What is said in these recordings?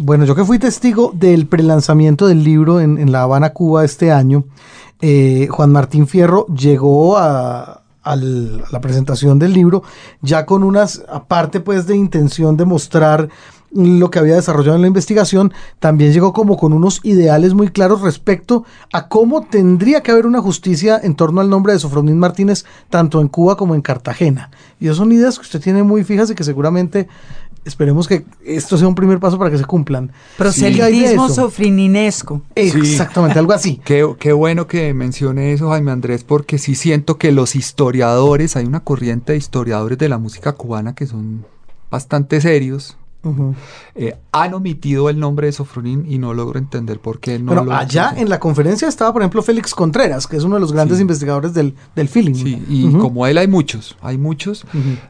Bueno, yo que fui testigo del prelanzamiento del libro en, La Habana, Cuba este año, eh, Juan Martín Fierro llegó a, la presentación del libro ya con unas, aparte pues de intención de mostrar lo que había desarrollado en la investigación, también llegó como con unos ideales muy claros respecto a cómo tendría que haber una justicia en torno al nombre de Sofronín Martínez, tanto en Cuba como en Cartagena. Y esas son ideas que usted tiene muy fijas y que seguramente esperemos que esto sea un primer paso para que se cumplan. Proselitismo sofrininesco. Exactamente, algo así. Qué, qué, bueno que mencione eso, Jaime Andrés, porque sí siento que los historiadores, hay una corriente de historiadores de la música cubana que son bastante serios, eh, han omitido el nombre de Sofronín y no logro entender por qué no lo allá en la conferencia estaba, por ejemplo, Félix Contreras, que es uno de los grandes investigadores del, del feeling. Sí, y como él hay muchos, hay muchos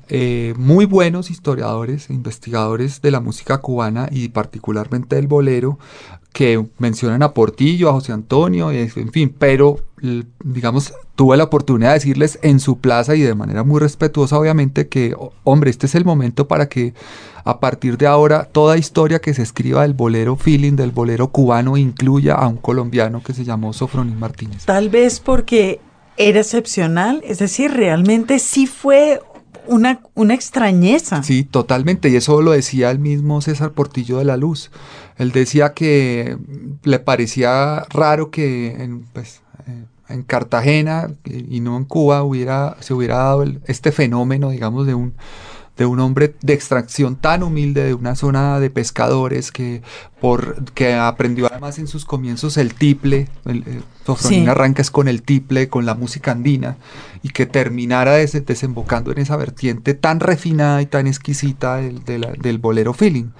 eh, muy buenos historiadores, investigadores de la música cubana y particularmente del bolero, que mencionan a Portillo, a José Antonio, en fin, pero digamos, tuve la oportunidad de decirles en su plaza y de manera muy respetuosa, obviamente, que, hombre, este es el momento para que a partir de ahora toda historia que se escriba del bolero feeling, del bolero cubano, incluya a un colombiano que se llamó Sofronín Martínez. Tal vez porque era excepcional, es decir, realmente sí fue una, una extrañeza. Sí, totalmente, y eso lo decía el mismo César Portillo de la Luz. Él decía que le parecía raro que en, pues, eh, en Cartagena y no en Cuba hubiera, se hubiera dado este fenómeno, digamos, de un, de un hombre de extracción tan humilde de una zona de pescadores que por que aprendió además en sus comienzos el tiple, el, el arranca es con el tiple, con la música andina y que terminara desembocando en esa vertiente tan refinada y tan exquisita del, del bolero feeling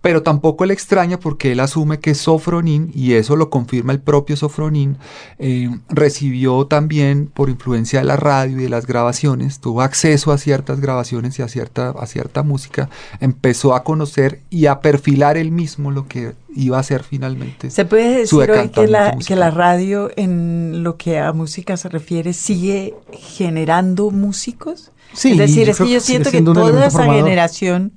pero tampoco le extraña porque él asume que Sofronín, y eso lo confirma el propio Sofronín, eh, recibió también por influencia de la radio y de las grabaciones, tuvo acceso a ciertas grabaciones y a cierta, a cierta música, empezó a conocer y a perfilar él mismo lo que iba a ser finalmente. ¿Se puede decir hoy que la, que la radio en lo que a música se refiere sigue generando músicos? Sí, es decir, es que yo siento que toda esa generación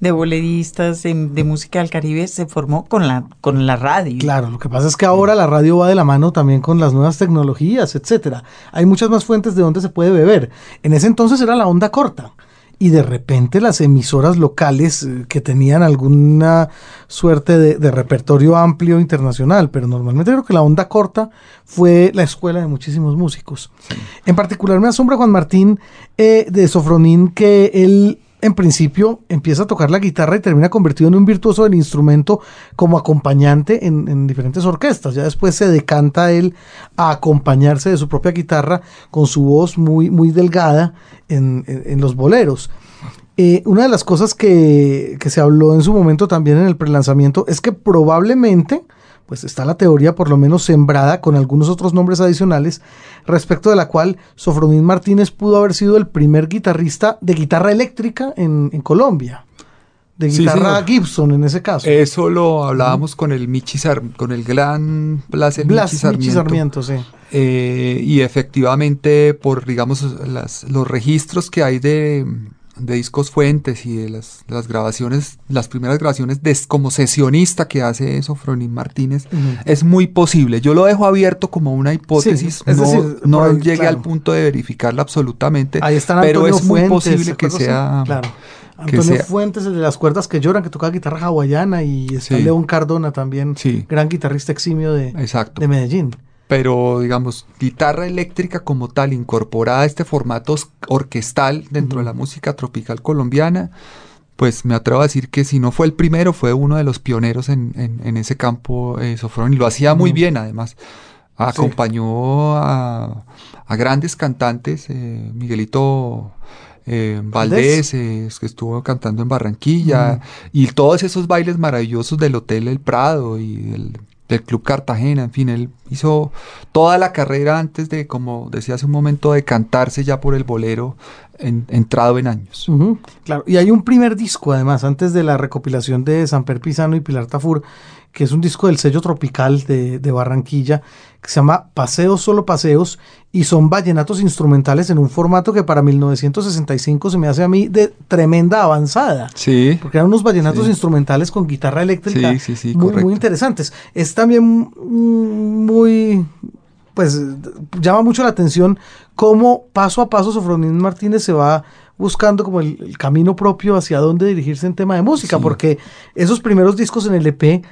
de boleristas, de, música del Caribe, se formó con la, con la radio. Claro, lo que pasa es que ahora la radio va de la mano también con las nuevas tecnologías, etcétera. Hay muchas más fuentes de donde se puede beber. En ese entonces era la onda corta. Y de repente las emisoras locales eh, que tenían alguna suerte de, repertorio amplio internacional, pero normalmente creo que la onda corta fue la escuela de muchísimos músicos. En particular me asombra Juan Martín eh, de Sofronín que él en principio empieza a tocar la guitarra y termina convertido en un virtuoso del instrumento como acompañante en, diferentes orquestas. Ya después se decanta él a acompañarse de su propia guitarra con su voz muy, muy delgada en, los boleros. Eh, una de las cosas que, que, se habló en su momento también en el prelanzamiento es que probablemente pues está la teoría por lo menos sembrada con algunos otros nombres adicionales, respecto de la cual Sofronín Martínez pudo haber sido el primer guitarrista de guitarra eléctrica en, Colombia. De guitarra Gibson en ese caso. Eso lo hablábamos con el Michi con el gran Blas, Blas Michi Sarmiento. sí. Eh, y efectivamente, por digamos los registros que hay de, de discos fuentes y de las, las, grabaciones, las primeras grabaciones de, como sesionista que hace eso Fronín Martínez, es muy posible. Yo lo dejo abierto como una hipótesis, es no, decir, no llegué al punto de verificarla absolutamente, Ahí están pero es muy posible que sea... Claro. Antonio Fuentes, el de las cuerdas que lloran, que toca guitarra hawaiana, y está León Cardona también, gran guitarrista eximio de, de Medellín pero digamos, guitarra eléctrica como tal, incorporada a este formato orquestal dentro de la música tropical colombiana, pues me atrevo a decir que si no fue el primero, fue uno de los pioneros en, en, ese campo eh, y lo hacía muy bien además. Acompañó a, a, grandes cantantes, eh, Miguelito eh, Valdés, eh, que estuvo cantando en Barranquilla, y todos esos bailes maravillosos del Hotel El Prado y del del Club Cartagena, en fin, él hizo toda la carrera antes de, como decía hace un momento, de cantarse ya por el bolero, entrado en años. claro, y hay un primer disco además, antes de la recopilación de Samper Pisano y Pilar Tafur, que es un disco del sello tropical de, Barranquilla, que se llama Paseos, solo paseos, y son vallenatos instrumentales en un formato que para 1965 se me hace a mí de tremenda avanzada. Sí. Porque eran unos vallenatos instrumentales con guitarra eléctrica muy, muy interesantes. Es también muy pues llama mucho la atención cómo paso a paso Sofronín Martínez se va buscando como el, camino propio hacia dónde dirigirse en tema de música, porque esos primeros discos en el EP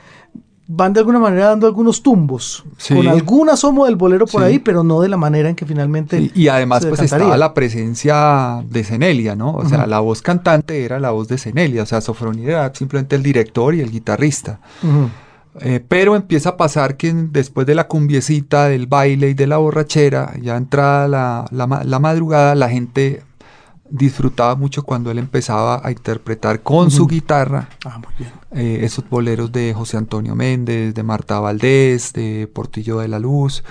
van de alguna manera dando algunos tumbos, con algún asomo del bolero por ahí, pero no de la manera en que finalmente... Y además pues estaba la presencia de Cenelia, ¿no? O sea, la voz cantante era la voz de Cenelia, o sea, Sofronín era simplemente el director y el guitarrista. Eh, pero empieza a pasar que después de la cumbiecita, del baile y de la borrachera, ya entrada la, la, madrugada, la gente disfrutaba mucho cuando él empezaba a interpretar con su guitarra ah, eh, esos boleros de José Antonio Méndez, de Marta Valdés, de Portillo de la Luz.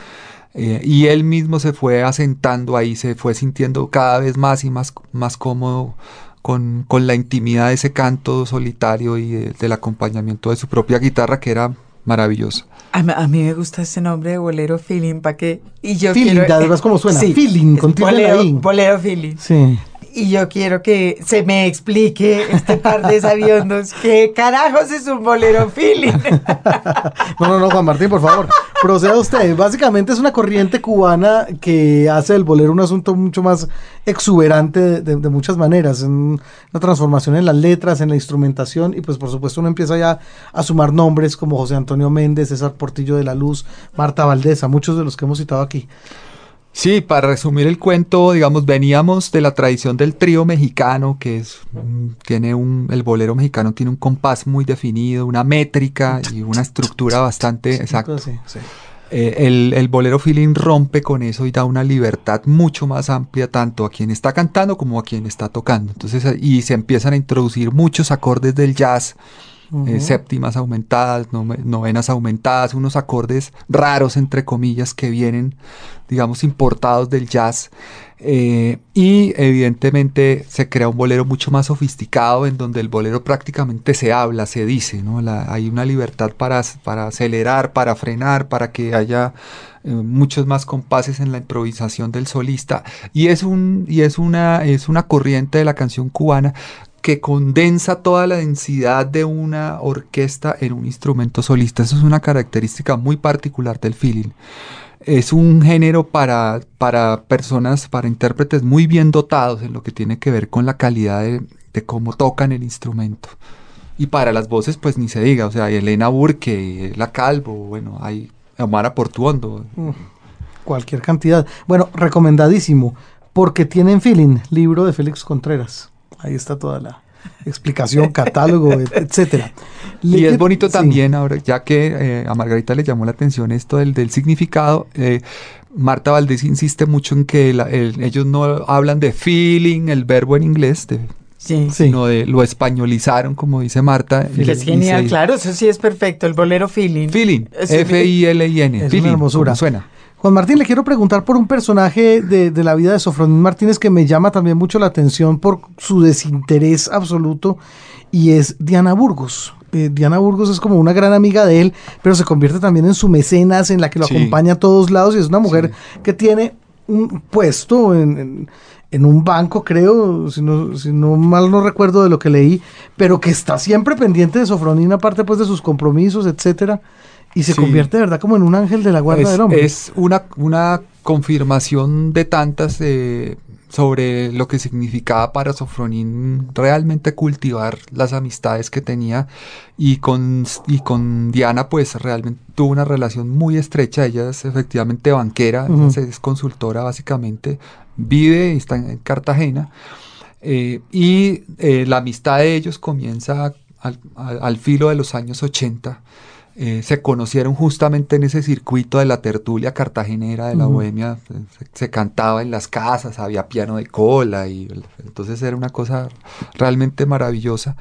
Eh, y él mismo se fue asentando ahí, se fue sintiendo cada vez más y más, más cómodo con, la intimidad de ese canto solitario y del acompañamiento de su propia guitarra que era maravilloso. A, mí me gusta ese nombre de bolero feeling, ¿para qué? Y yo feeling, quiero, además como suena, feeling, con bolero, bolero feeling. Sí y yo quiero que se me explique este par de sabiondos qué carajos es un bolero feeling. no, no, no, Juan Martín, por favor, proceda usted. Básicamente es una corriente cubana que hace del bolero un asunto mucho más exuberante de, muchas maneras, en una transformación en las letras, en la instrumentación y pues por supuesto uno empieza ya a sumar nombres como José Antonio Méndez, César Portillo de la Luz, Marta Valdés, muchos de los que hemos citado aquí. Sí, para resumir el cuento, digamos, veníamos de la tradición del trío mexicano, que es, tiene un, el bolero mexicano tiene un compás muy definido, una métrica y una estructura bastante exacta. Eh, el, el, bolero feeling rompe con eso y da una libertad mucho más amplia tanto a quien está cantando como a quien está tocando. Entonces, y se empiezan a introducir muchos acordes del jazz eh, séptimas aumentadas, novenas aumentadas, unos acordes raros, entre comillas, que vienen, digamos, importados del jazz. Eh, y evidentemente se crea un bolero mucho más sofisticado en donde el bolero prácticamente se habla, se dice, ¿no? hay una libertad para, para acelerar, para frenar, para que haya eh, muchos más compases en la improvisación del solista y es un y es una es una corriente de la canción cubana que condensa toda la densidad de una orquesta en un instrumento solista. Eso es una característica muy particular del feeling. Es un género para, para personas, para intérpretes muy bien dotados en lo que tiene que ver con la calidad de, cómo tocan el instrumento. Y para las voces, pues ni se diga, o sea, hay Elena Burke, La Calvo, bueno, hay Omar Portuondo. Mm, cualquier cantidad. Bueno, recomendadísimo, porque tienen feeling, libro de Félix Contreras. Ahí está toda la explicación, catálogo, etcétera. Y es bonito también ahora, ya que eh, a Margarita le llamó la atención esto del, del significado. Eh, Marta Valdés insiste mucho en que ellos no hablan de feeling, el verbo en inglés, de, sino de lo españolizaron, como dice Marta. es genial, claro, eso sí es perfecto, el bolero feeling. Feeling, F-I-L-I-N, feeling, hermosura. suena. Juan Martín, le quiero preguntar por un personaje de, la vida de Sofronín Martínez que me llama también mucho la atención por su desinterés absoluto y es Diana Burgos. Eh, Diana Burgos es como una gran amiga de él, pero se convierte también en su mecenas, en la que lo acompaña a todos lados y es una mujer que tiene un puesto en, un banco, creo, si no, si no mal no recuerdo de lo que leí, pero que está siempre pendiente de Sofronín, aparte pues de sus compromisos, etcétera. Y se convierte de verdad como en un ángel de la guarda del hombre. Es una, una confirmación de tantas sobre lo que significaba para Sofronín realmente cultivar las amistades que tenía. Y con, y con Diana pues realmente tuvo una relación muy estrecha, ella es efectivamente banquera, es consultora básicamente, vive y está en Cartagena. Eh, y eh, la amistad de ellos comienza al, al filo de los años 80 eh, se conocieron justamente en ese circuito de la tertulia cartagenera de la bohemia, se, cantaba en las casas, había piano de cola y entonces era una cosa realmente maravillosa.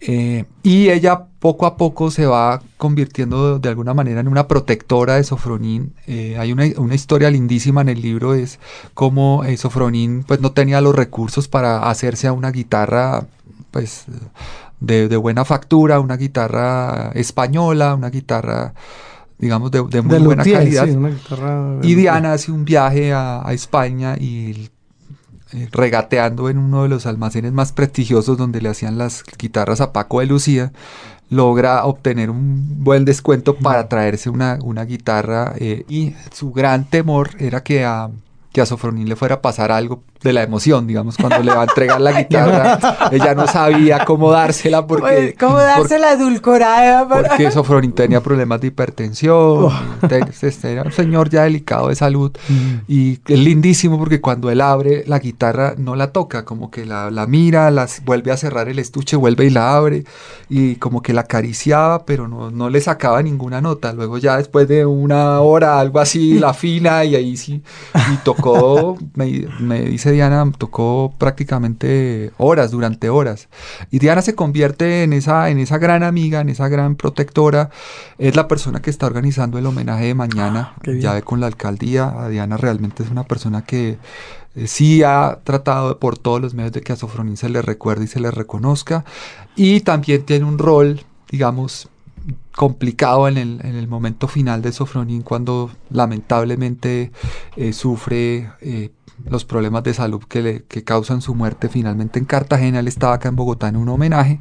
Eh, y ella poco a poco se va convirtiendo de alguna manera en una protectora de Sofronín. Eh, hay una, historia lindísima en el libro, es cómo Sofronín pues, no tenía los recursos para hacerse a una guitarra pues, de, buena factura, una guitarra española, una guitarra digamos de, muy buena calidad. y Diana hace un viaje a, a España y eh, regateando en uno de los almacenes más prestigiosos donde le hacían las guitarras a Paco de Lucía, logra obtener un buen descuento para traerse una, una guitarra eh, y su gran temor era que a, que a Sofronín le fuera a pasar algo de la emoción, digamos, cuando le va a entregar la guitarra, ella no sabía cómo dársela porque... ¿Cómo dársela edulcorada? Porque Sofronín tenía problemas de hipertensión, oh. este, era un señor ya delicado de salud mm. y es lindísimo porque cuando él abre la guitarra no la toca, como que la, mira, las, vuelve a cerrar el estuche, vuelve y la abre y como que la acariciaba, pero no, no le sacaba ninguna nota. Luego ya después de una hora, algo así, la fina y ahí sí, y tocó, me, me dice Diana tocó prácticamente horas, durante horas. Y Diana se convierte en esa, en esa gran amiga, en esa gran protectora. Es la persona que está organizando el homenaje de mañana, ah, ya ve con la alcaldía. Diana realmente es una persona que eh, sí ha tratado por todos los medios de que a Sofronín se le recuerde y se le reconozca. Y también tiene un rol, digamos, complicado en el, momento final de Sofronín cuando lamentablemente eh, sufre eh, los problemas de salud que, le, causan su muerte finalmente en Cartagena. Él estaba acá en Bogotá en un homenaje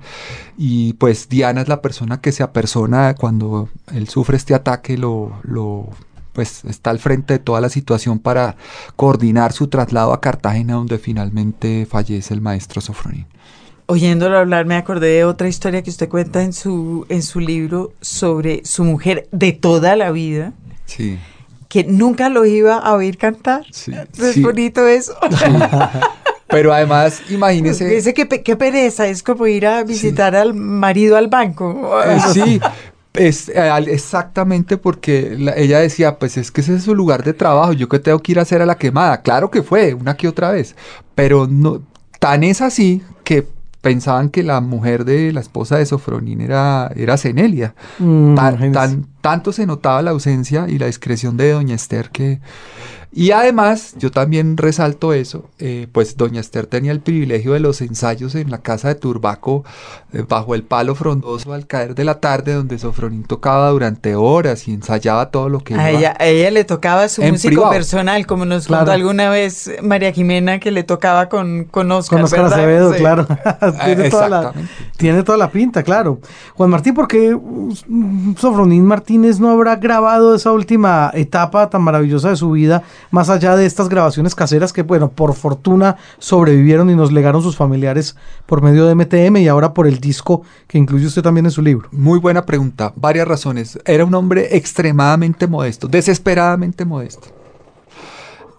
y pues Diana es la persona que se apersona cuando él sufre este ataque, lo, lo pues está al frente de toda la situación para coordinar su traslado a Cartagena donde finalmente fallece el maestro Sofronín. Oyéndolo hablar me acordé de otra historia que usted cuenta en su, en su libro sobre su mujer de toda la vida. Sí que nunca lo iba a oír cantar. Sí, es bonito eso. Pero además, imagínese. Dice que qué pereza, es como ir a visitar al marido al banco. Eh, sí, es, exactamente porque ella decía, pues es que ese es su lugar de trabajo, yo que tengo que ir a hacer a la quemada. Claro que fue, una que otra vez, pero no, tan es así que pensaban que la mujer de la esposa de Sofronín era, era Cenelia. Mm, tan, tanto se notaba la ausencia y la discreción de doña Esther que y además, yo también resalto eso, eh, pues doña Esther tenía el privilegio de los ensayos en la casa de Turbaco eh, bajo el palo frondoso al caer de la tarde, donde Sofronín tocaba durante horas y ensayaba todo lo que... A, ella, a ella le tocaba su músico personal, como nos contó alguna vez María Jimena, que le tocaba con, con Oscar. Con Oscar Acevedo, claro. tiene, toda la, tiene toda la pinta, claro. Juan Martín, ¿por qué mm, Sofronín Martínez no habrá grabado esa última etapa tan maravillosa de su vida? más allá de estas grabaciones caseras que, bueno, por fortuna sobrevivieron y nos legaron sus familiares por medio de MTM y ahora por el disco que incluye usted también en su libro? Muy buena pregunta, varias razones. Era un hombre extremadamente modesto, desesperadamente modesto.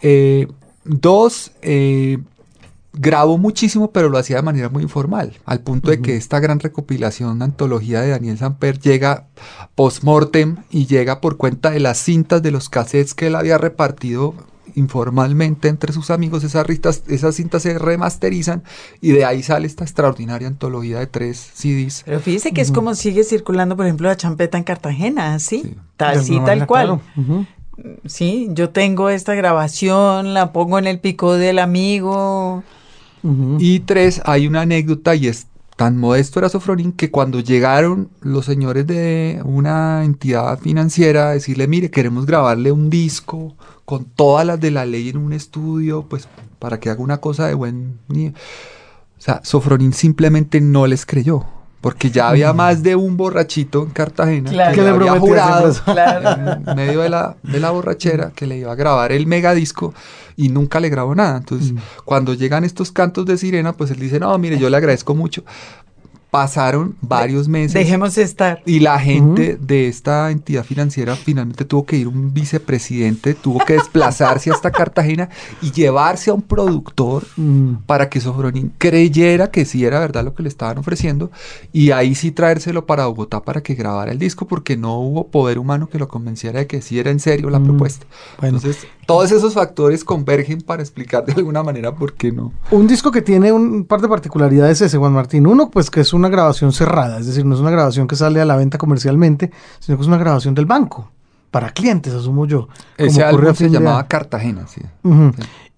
Eh, dos, eh, grabó muchísimo, pero lo hacía de manera muy informal, al punto de que esta gran recopilación, antología de Daniel Samper, llega post-mortem y llega por cuenta de las cintas de los cassettes que él había repartido informalmente entre sus amigos, esas, esas cintas se remasterizan y de ahí sale esta extraordinaria antología de tres CDs. Pero fíjese que es como sigue circulando, por ejemplo, la champeta en Cartagena, ¿sí? Tal, tal cual. Sí, yo tengo esta grabación, la pongo en el pico del amigo. Y tres, hay una anécdota y es tan modesto era Sofronín que cuando llegaron los señores de una entidad financiera a decirle, mire, queremos grabarle un disco con todas las de la ley en un estudio, pues para que haga una cosa de buen... O sea, Sofronín simplemente no les creyó porque ya había más de un borrachito en Cartagena que, le había jurado en medio de la, de la borrachera que le iba a grabar el megadisco y nunca le grabó nada. Entonces, mm. cuando llegan estos cantos de sirena, pues él dice, no, mire, yo le agradezco mucho, Pasaron varios meses. Dejemos estar. Y la gente de esta entidad financiera finalmente tuvo que ir un vicepresidente, tuvo que desplazarse hasta Cartagena y llevarse a un productor mm. para que Sofronín creyera que sí era verdad lo que le estaban ofreciendo y ahí sí traérselo para Bogotá para que grabara el disco porque no hubo poder humano que lo convenciera de que sí era en serio la mm. propuesta. Entonces, todos esos factores convergen para explicar de alguna manera por qué no. Un disco que tiene un par de particularidades ese, Juan Martín. Uno, pues que es un una grabación cerrada, es decir, no es una grabación que sale a la venta comercialmente, sino que es una grabación del banco, para clientes, asumo yo. Ese álbum se llamaba Cartagena, sí.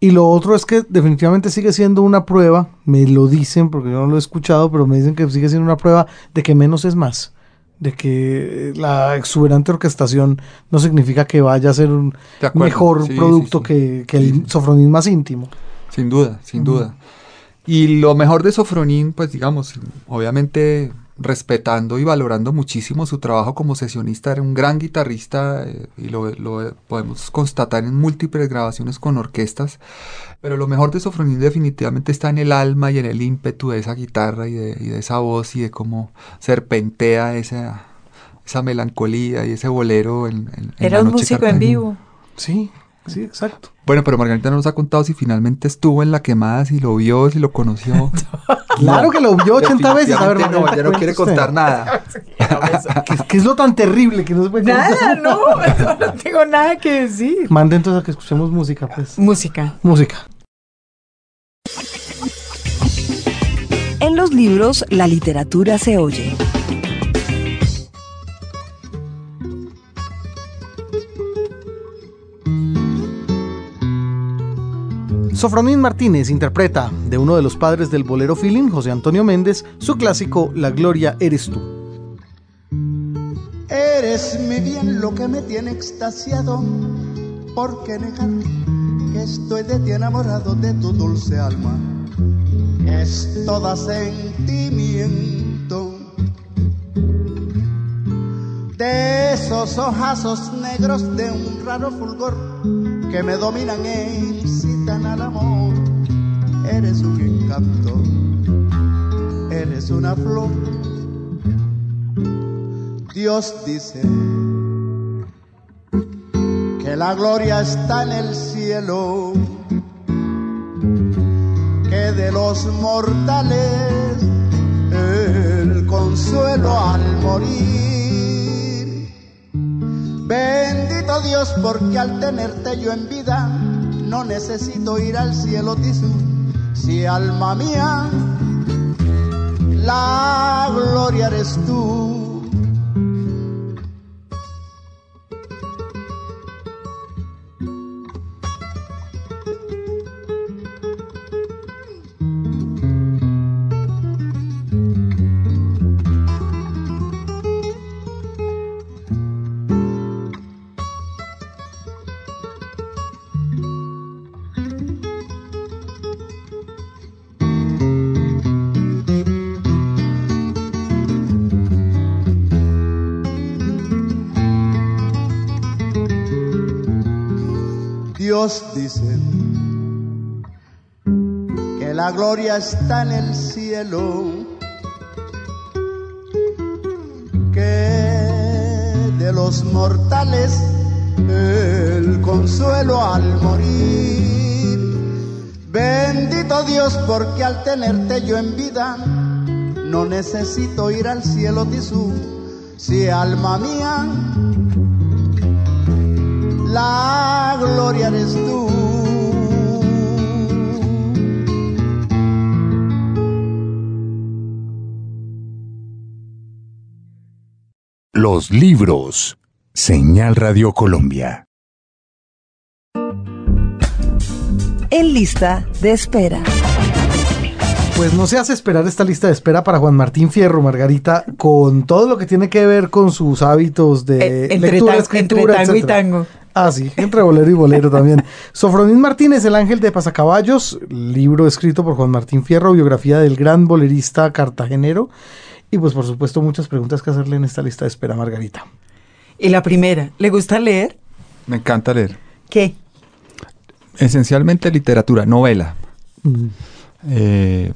Y lo otro es que definitivamente sigue siendo una prueba, me lo dicen porque yo no lo he escuchado, pero me dicen que sigue siendo una prueba de que menos es más de que la exuberante orquestación no significa que vaya a ser un mejor producto que, el sofronín más íntimo. Sin duda, sin duda. Y lo mejor de Sofronín, pues digamos, obviamente respetando y valorando muchísimo su trabajo como sesionista, era un gran guitarrista eh, y lo, podemos constatar en múltiples grabaciones con orquestas, pero lo mejor de Sofronín definitivamente está en el alma y en el ímpetu de esa guitarra y de, esa voz y de cómo serpentea esa, esa melancolía y ese bolero en, Era un músico en vivo. Sí, Sí, exacto. Bueno, pero Margarita no nos ha contado si finalmente estuvo en la quemada, si lo vio, si lo conoció. claro que lo vio 80 veces. A ver, no, ya no quiere contar nada. ¿Qué, es lo tan terrible que no se puede Nada, no, no tengo nada que decir. Mande entonces a que escuchemos música, pues. Música. Música. En los libros, la literatura se oye. Sofronín Martínez interpreta de uno de los padres del bolero feeling, José Antonio Méndez, su clásico La Gloria Eres tú. Eres mi bien lo que me tiene extasiado, porque negar que estoy de ti enamorado de tu dulce alma. Es toda sentimiento de esos ojazos negros de un raro fulgor que me dominan e incitan al amor. Eres un encanto, eres una flor. Dios dice que la gloria está en el cielo, que de los mortales el consuelo al morir Bendito Dios porque al tenerte yo en vida no necesito ir al cielo tisú. Si alma mía, la gloria eres tú. Dios dice que la gloria está en el cielo, que de los mortales el consuelo al morir. Bendito Dios porque al tenerte yo en vida no necesito ir al cielo tisú, si alma mía la gloria eres tú. Los libros. Señal Radio Colombia. En lista de espera. Pues no se hace esperar esta lista de espera para Juan Martín Fierro, Margarita, con todo lo que tiene que ver con sus hábitos de eh, lectura, escritura, entre tango y tango. Ah, sí, entre bolero y bolero también. Sofronín Martínez, El Ángel de Pasacaballos, libro escrito por Juan Martín Fierro, biografía del gran bolerista cartagenero. Y pues por supuesto muchas preguntas que hacerle en esta lista de espera, Margarita. Y la primera, ¿le gusta leer? Me encanta leer. ¿Qué? Esencialmente literatura, novela. Mm. Eh,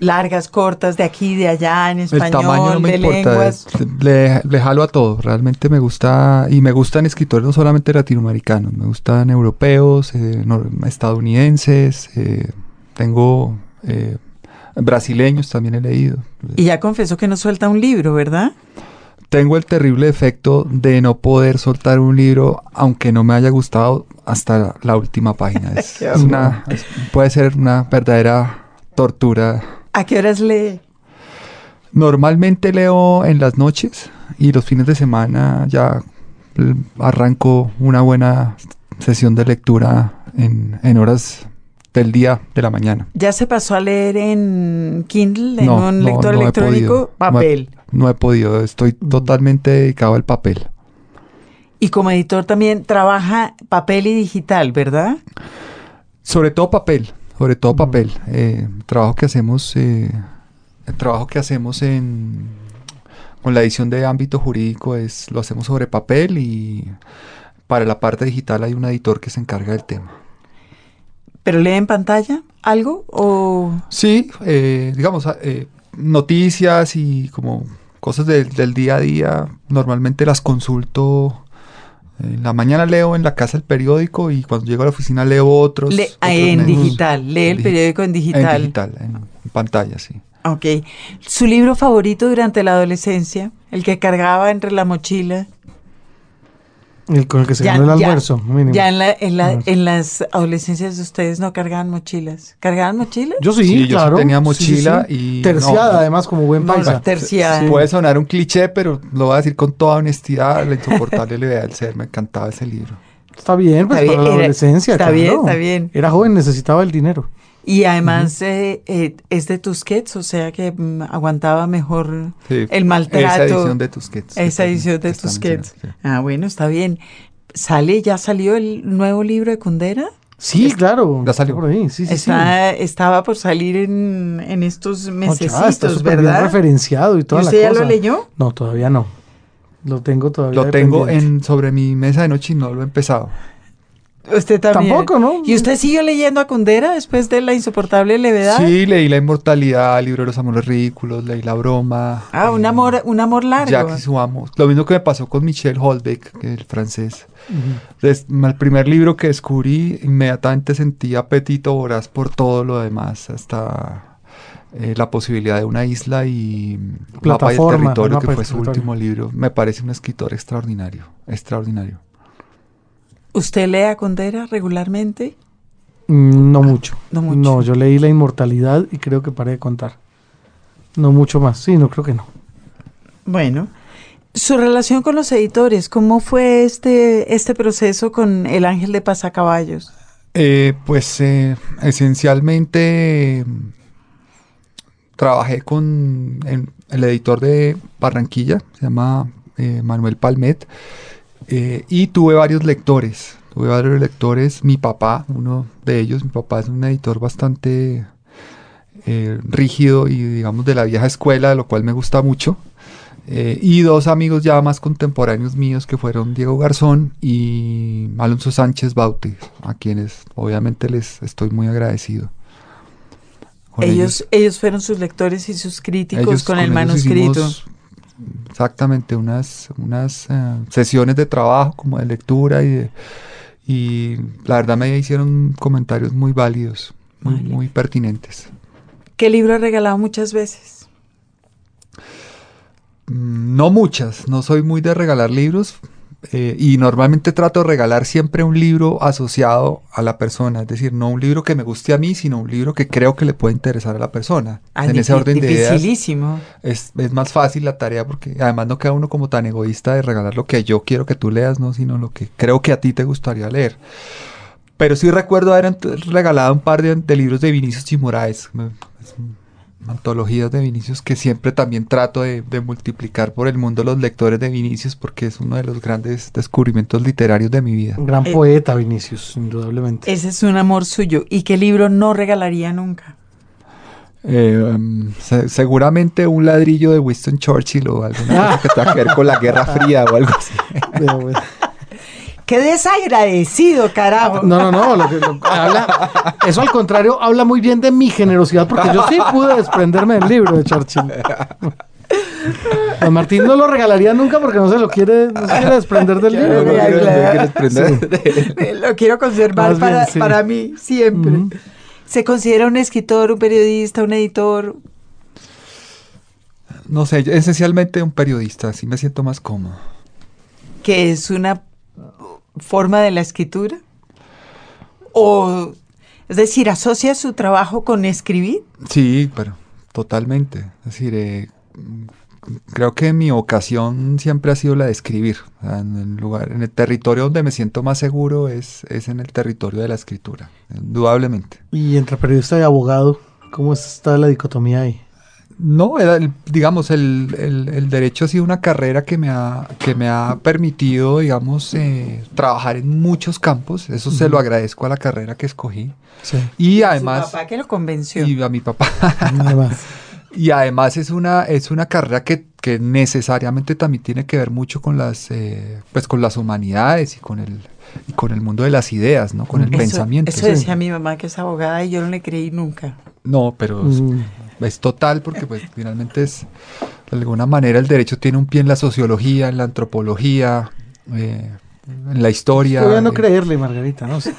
largas, cortas, de aquí, de allá, en español, el tamaño no me importa, Le, jalo a todo, realmente me gusta, y me gustan escritores no solamente latinoamericanos, me gustan europeos, eh, estadounidenses, eh, tengo eh, brasileños también he leído. Y ya confesó que no suelta un libro, ¿verdad? Tengo el terrible efecto de no poder soltar un libro aunque no me haya gustado hasta la última página. Es, una, puede ser una verdadera tortura ¿A qué horas lee? Normalmente leo en las noches y los fines de semana ya arranco una buena sesión de lectura en, horas del día de la mañana. ¿Ya se pasó a leer en Kindle, en un lector electrónico? papel. No he, podido, estoy mm. totalmente dedicado al papel. Y como editor también trabaja papel y digital, ¿verdad? Sobre todo papel, sobre todo papel. Eh, trabajo que hacemos, eh, el trabajo que hacemos en con la edición de ámbito jurídico es lo hacemos sobre papel y para la parte digital hay un editor que se encarga del tema. ¿Pero lee en pantalla algo o...? Sí, eh, digamos, eh, noticias y como cosas del día a día, normalmente las consulto. En la mañana leo en la casa el periódico y cuando llego a la oficina leo otros. Ah, en digital, lee el periódico en digital. En digital, en pantalla, sí. Ok. ¿Su libro favorito durante la adolescencia? El que cargaba entre la mochila. El con el que se ganó el almuerzo. Ya en, la, en, la, en, las adolescencias de ustedes no cargaban mochilas. ¿Cargaban mochilas? Yo sí, claro. Yo tenía mochila y... Terciada, además, como buen paisa. terciada. Puede sonar un cliché, pero lo voy a decir con toda honestidad. La insoportable idea del ser. Me encantaba ese libro. Está bien, pues para la adolescencia. Está bien, está bien. Era joven, necesitaba el dinero. Y además eh, eh, es de Tusquets, o sea que mm, aguantaba mejor el maltrato. Esa edición de Tusquets. Esa edición de Tusquets. Ah, bueno, está bien. ¿Sale, ya salió el nuevo libro de Kundera? Sí, claro. Ya salió por ahí, sí, sí, Estaba por salir en, en estos meses, ¿verdad? Bien referenciado y toda ¿Y usted ya lo leyó? No, todavía no. Lo tengo todavía. Lo tengo en, sobre mi mesa de noche y no lo he empezado. Usted también. Tampoco, ¿no? ¿Y usted siguió leyendo a Kundera después de La insoportable levedad? Sí, leí La inmortalidad, el libro de los amores ridículos, leí La broma. Ah, un amor, un amor largo. Jack y su amo. Lo mismo que me pasó con Michel Holbeck, que es el francés. el primer libro que descubrí, inmediatamente sentí apetito voraz por todo lo demás, hasta eh, la posibilidad de una isla y Mapa del Territorio, que fue su último libro. Me parece un escritor extraordinario, extraordinario. ¿Usted lee a Condera regularmente? Mm, no mucho. No mucho. No, yo leí La Inmortalidad y creo que paré de contar. No mucho más. Sí, no creo que no. Bueno, su relación con los editores, ¿cómo fue este, este proceso con El Ángel de Pasacaballos? Eh, pues eh, esencialmente trabajé con el editor de Barranquilla, se llama eh, Manuel Palmet. Eh, y tuve varios lectores, tuve varios lectores, mi papá, uno de ellos, mi papá es un editor bastante eh, rígido y digamos de la vieja escuela, lo cual me gusta mucho. Eh, y dos amigos ya más contemporáneos míos que fueron Diego Garzón y Alonso Sánchez Baute, a quienes obviamente les estoy muy agradecido. Ellos, ellos, fueron sus lectores y sus críticos con, el manuscrito exactamente unas, unas eh, sesiones de trabajo como de lectura y, y la verdad me hicieron comentarios muy válidos, muy, muy pertinentes. ¿Qué libro ha regalado muchas veces? Mm, no muchas, no soy muy de regalar libros, eh, y normalmente trato de regalar siempre un libro asociado a la persona, es decir, no un libro que me guste a mí, sino un libro que creo que le puede interesar a la persona. Ah, en ese orden de ideas es, es, más fácil la tarea porque además no queda uno como tan egoísta de regalar lo que yo quiero que tú leas, no, sino lo que creo que a ti te gustaría leer. Pero sí recuerdo haber regalado un par de, libros de Vinicius Chimoraes antologías de Vinicius que siempre también trato de, multiplicar por el mundo los lectores de Vinicius porque es uno de los grandes descubrimientos literarios de mi vida. Un gran eh, poeta Vinicius, indudablemente. Ese es un amor suyo. ¿Y qué libro no regalaría nunca? Eh, um, seguramente un ladrillo de Winston Churchill o algo que tenga que ver con la Guerra Fría o algo así. Qué desagradecido, carajo. No, no, no. eso al contrario habla muy bien de mi generosidad, porque yo sí pude desprenderme del libro de Churchill. Don Martín no lo regalaría nunca porque no se lo quiere, no se quiere desprender del libro. Lo quiero conservar para, mí siempre. ¿Se considera un escritor, un periodista, un editor? No sé, esencialmente un periodista, así me siento más cómodo. Que es una forma de la escritura? ¿O, es decir, asocia su trabajo con escribir? Sí, pero totalmente. Es decir, eh, creo que mi vocación siempre ha sido la de escribir. en el lugar, en el territorio donde me siento más seguro es, es en el territorio de la escritura, indudablemente. Y entre periodista y abogado, ¿cómo está la dicotomía ahí? No, digamos, el, derecho ha sido una carrera que me ha, que me ha permitido, digamos, eh, trabajar en muchos campos. Eso se lo agradezco a la carrera que escogí. Y además... Su papá que lo convenció. Y a mi papá. y además es una, es una carrera que, necesariamente también tiene que ver mucho con las, eh, pues con las humanidades y con el, con el mundo de las ideas, ¿no? Con el pensamiento. Eso decía mi mamá que es abogada y yo no le creí nunca. No, pero mm. Es, total porque pues finalmente es, de alguna manera el derecho tiene un pie en la sociología, en la antropología, eh, en la historia. Voy a no creerle, Margarita, ¿no?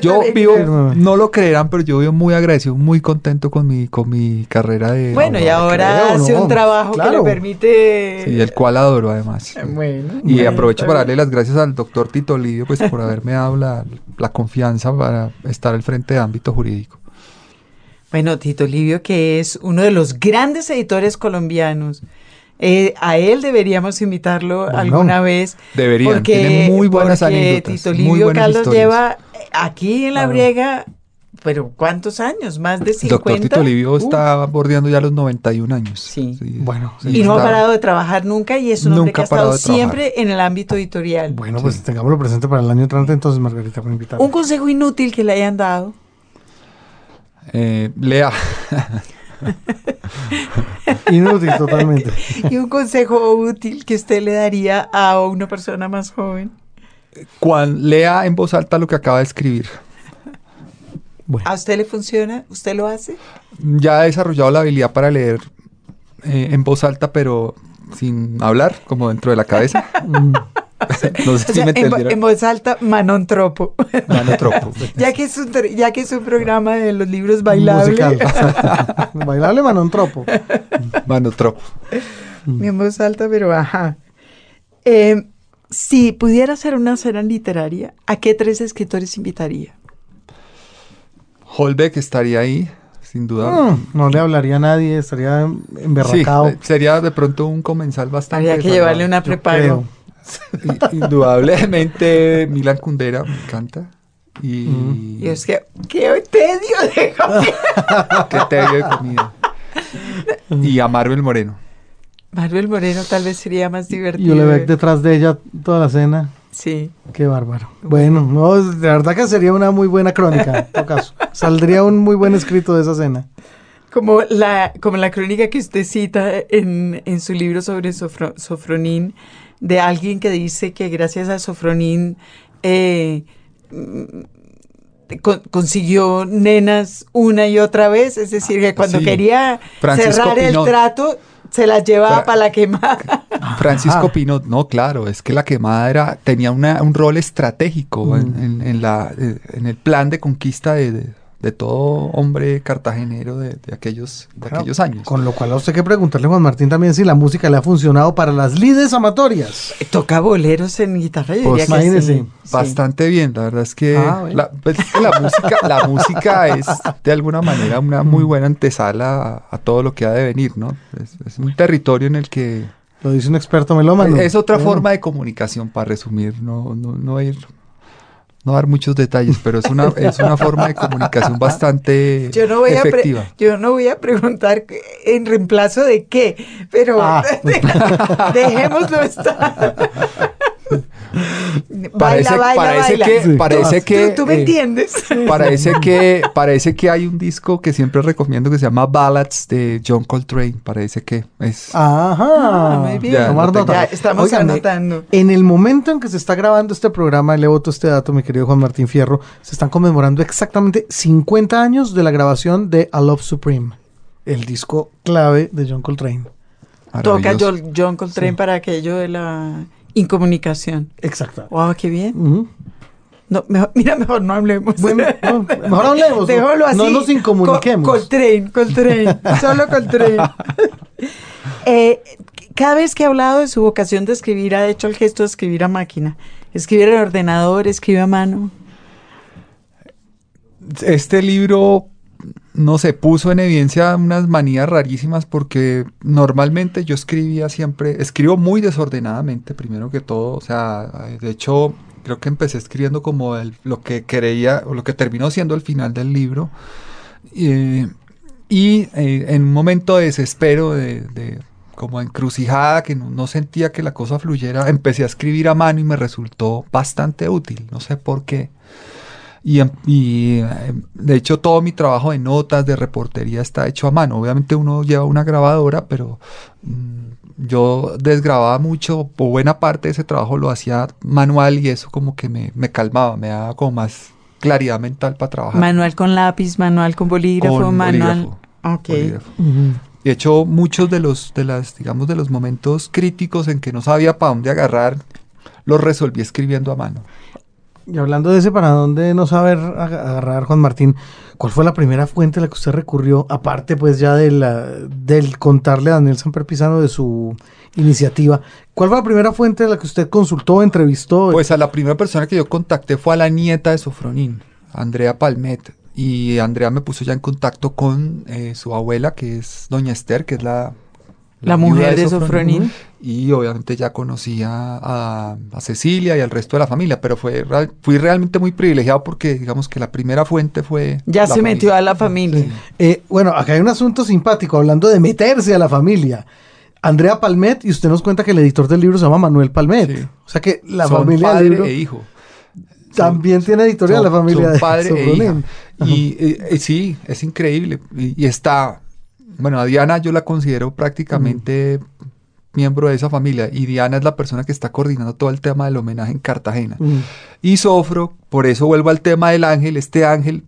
yo, vivo, no lo creerán, pero yo vivo muy agradecido, muy contento con mi, con mi carrera de. Bueno, y ahora hace un trabajo que le permite. Sí, el cual adoro además. Bueno, y aprovecho para darle las gracias al doctor Tito Lidio pues por haberme dado la, la confianza para estar al frente de ámbito jurídico. Bueno, Tito Livio, que es uno de los grandes editores colombianos. Eh, a él deberíamos invitarlo alguna vez. Deberían, porque, tiene muy buenas porque Tito Livio Carlos lleva aquí en La Briega, pero ¿cuántos años? Más de 50. Doctor Tito Livio está bordeando ya los 91 años. Sí. bueno. y no ha parado de trabajar nunca y es un hombre que ha estado siempre en el ámbito editorial. Bueno, pues tengámoslo presente para el año entrante entonces, Margarita, para invitar. Un consejo inútil que le hayan dado. Eh, lea. Inútil totalmente. y un consejo útil que usted le daría a una persona más joven. Cuando lea en voz alta lo que acaba de escribir. ¿A usted le funciona? ¿Usted lo hace? Ya he desarrollado la habilidad para leer eh, en voz alta, pero sin hablar, como dentro de la cabeza. Mm. no sé si me en, en, voz alta, Manon Tropo. Manon Tropo. ya, que es un, ya que es un programa de los libros bailables. Bailable Manon Tropo. Manon Tropo. En voz alta, pero ajá. Eh, si pudiera hacer una cena literaria, ¿a qué tres escritores invitaría? Holbeck estaría ahí, sin duda. Mm, no, le hablaría a nadie, estaría emberracado. Sí, sería de pronto un comensal bastante. Habría que llevarle una preparo. Indudablemente Milan Kundera me encanta. Y, mm. y es que, qué tedio de comida. qué tedio de comida. Y a Marvel Moreno. Marvel Moreno tal vez sería más divertido. Y le ve detrás de ella toda la cena. Sí. Qué bárbaro. Bueno, no, de verdad que sería una muy buena crónica, en todo caso. Saldría un muy buen escrito de esa cena. Como la, como la crónica que usted cita en, en su libro sobre Sofronín, de alguien que dice que gracias a Sofronín eh, consiguió nenas una y otra vez, es decir, que cuando quería cerrar el trato se las llevaba para la quemada. Francisco Pinot, no, claro, es que la quemada era, tenía un rol estratégico mm. en, la, eh, en el plan de conquista de, de todo hombre cartagenero de, aquellos, aquellos años. Con lo cual a usted que preguntarle, Juan Martín, también si la música le ha funcionado para las lides amatorias. Toca boleros en guitarra, pues imagínese. Bastante bien, la verdad es que ah, pues, la, música, la música es de alguna manera una muy mm. buena antesala a, todo lo que ha de venir, ¿no? Es, un territorio en el que... Lo dice un experto melómano. Es otra forma de comunicación, para resumir, no, no, no ir no dar muchos detalles, pero es una, es una forma de comunicación bastante yo no voy efectiva. A yo no voy a preguntar en reemplazo de qué, pero ah. dejémoslo estar. Parece, parece que parece que tú, me eh, entiendes. parece que parece que hay un disco que siempre recomiendo que se llama Ballads de John Coltrane. Parece que es ajá. Ah, muy bien. Ya, estamos anotando. en el momento en que se está grabando este programa le voto este dato mi querido Juan Martín Fierro se están conmemorando exactamente 50 años de la grabación de A Love Supreme el disco clave de John Coltrane. Toca John Coltrane para aquello de la Incomunicación. Exacto. Wow, qué bien. No, mira, mejor no hablemos. Bueno, mejor hablemos. así. No nos incomuniquemos. Coltrane, Coltrane, solo Coltrane. eh, cada vez que ha hablado de su vocación de escribir, ha hecho el gesto de escribir a máquina. Escribir en ordenador, escribe a mano. Este libro no sé, puso en evidencia unas manías rarísimas porque normalmente yo escribía siempre, escribo muy desordenadamente primero que todo, o sea, de hecho creo que empecé escribiendo como lo que creía o lo que terminó siendo el final del libro. Y eh, en un momento de desespero, de, como encrucijada, que no, sentía que la cosa fluyera, empecé a escribir a mano y me resultó bastante útil, no sé por qué. Y, em, em, de hecho todo mi trabajo de notas, de reportería está hecho a mano. Obviamente uno lleva una grabadora, pero mm, yo desgrababa mucho, o buena parte de ese trabajo lo hacía manual y eso como que me, calmaba, me daba como más claridad mental para trabajar. Manual con lápiz, manual con bolígrafo, manual. De hecho, muchos de los, de las, digamos, de los momentos críticos en que no sabía para dónde agarrar, los resolví escribiendo a mano. Y hablando de ese para dónde no saber agarrar, Juan Martín, ¿cuál fue la primera fuente a la que usted recurrió, aparte pues ya de la, del contarle a Daniel Samper Pisano de su iniciativa? ¿Cuál fue la primera fuente a la que usted consultó, entrevistó? Pues a la primera persona que yo contacté fue a la nieta de Sofronín, Andrea Palmet. Y Andrea me puso ya en contacto con eh, su abuela, que es doña Esther, que es la la, mujer de, Sofronín. Y obviamente ya conocía a, Cecilia y al resto de la familia, pero fue, fui realmente muy privilegiado porque digamos que la primera fuente fue... Ya se metió a la familia. Eh, bueno, acá hay un asunto simpático, hablando de meterse a la familia. Andrea Palmet, y usted nos cuenta que el editor del libro se llama Manuel Palmet. O sea que la familia padre e hijo. También tiene editorial la familia de padre e Y eh, eh, sí, es increíble. y está bueno, a Diana yo la considero prácticamente miembro de esa familia y Diana es la persona que está coordinando todo el tema del homenaje en Cartagena. Y Sofro, por eso vuelvo al tema del ángel, este ángel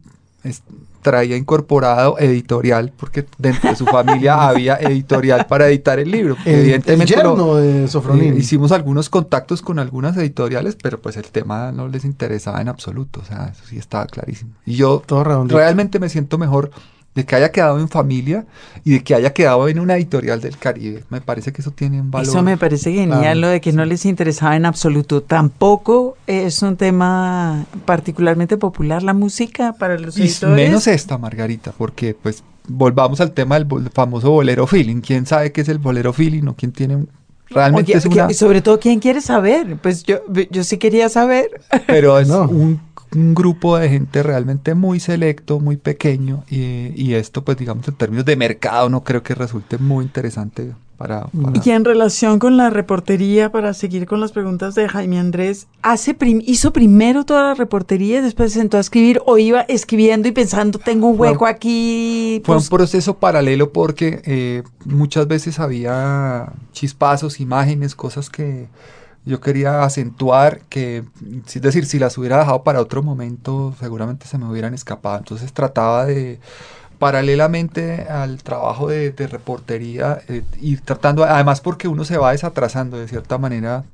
traía incorporado editorial, porque dentro de su familia había editorial para editar el libro. evidentemente de Sofronín. Eh, hicimos algunos contactos con algunas editoriales, pero pues el tema no les interesaba en absoluto, o sea, eso sí estaba clarísimo. Y yo realmente me siento mejor de que haya quedado en familia y de que haya quedado en una editorial del Caribe. Me parece que eso tiene un valor. Eso me parece genial, lo de que no les interesaba en absoluto. Tampoco es un tema particularmente popular la música para los y Menos esta, Margarita, porque pues volvamos al tema del famoso bolero feeling. ¿Quién sabe qué es el bolero feeling o quién tiene realmente es una... sobre todo quién quiere saber pues yo yo sí quería saber pero es un un grupo de gente realmente muy selecto, muy pequeño y, esto pues digamos en términos de mercado no creo que resulte muy interesante para, Y en relación con la reportería, para seguir con las preguntas de Jaime Andrés, hace ¿hizo primero toda la reportería y después se sentó a escribir o iba escribiendo y pensando, tengo un hueco aquí? Fue un pues proceso paralelo porque eh, muchas veces había chispazos, imágenes, cosas que yo quería acentuar que, es decir, si las hubiera dejado para otro momento, seguramente se me hubieran escapado. Entonces trataba de, paralelamente al trabajo de, reportería, eh, y tratando, además porque uno se va desatrasando de cierta manera,